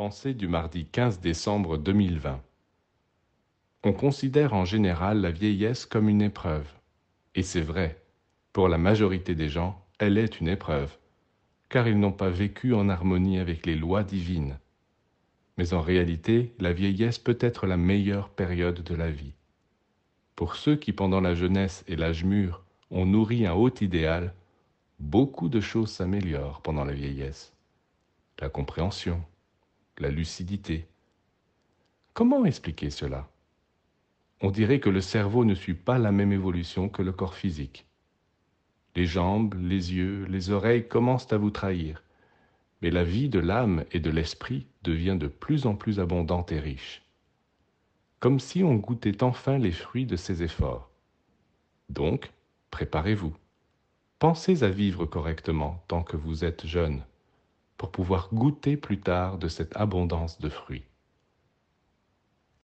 Pensée du mardi 15 décembre 2020. On considère en général la vieillesse comme une épreuve. Et c'est vrai, pour la majorité des gens, elle est une épreuve, car ils n'ont pas vécu en harmonie avec les lois divines. Mais en réalité, la vieillesse peut être la meilleure période de la vie. Pour ceux qui, pendant la jeunesse et l'âge mûr, ont nourri un haut idéal, beaucoup de choses s'améliorent pendant la vieillesse. La compréhension, la lucidité. Comment expliquer cela? On dirait que le cerveau ne suit pas la même évolution que le corps physique. Les jambes, les yeux, les oreilles commencent à vous trahir, mais la vie de l'âme et de l'esprit devient de plus en plus abondante et riche, comme si on goûtait enfin les fruits de ses efforts. Donc, préparez-vous. Pensez à vivre correctement tant que vous êtes jeune pour pouvoir goûter plus tard de cette abondance de fruits.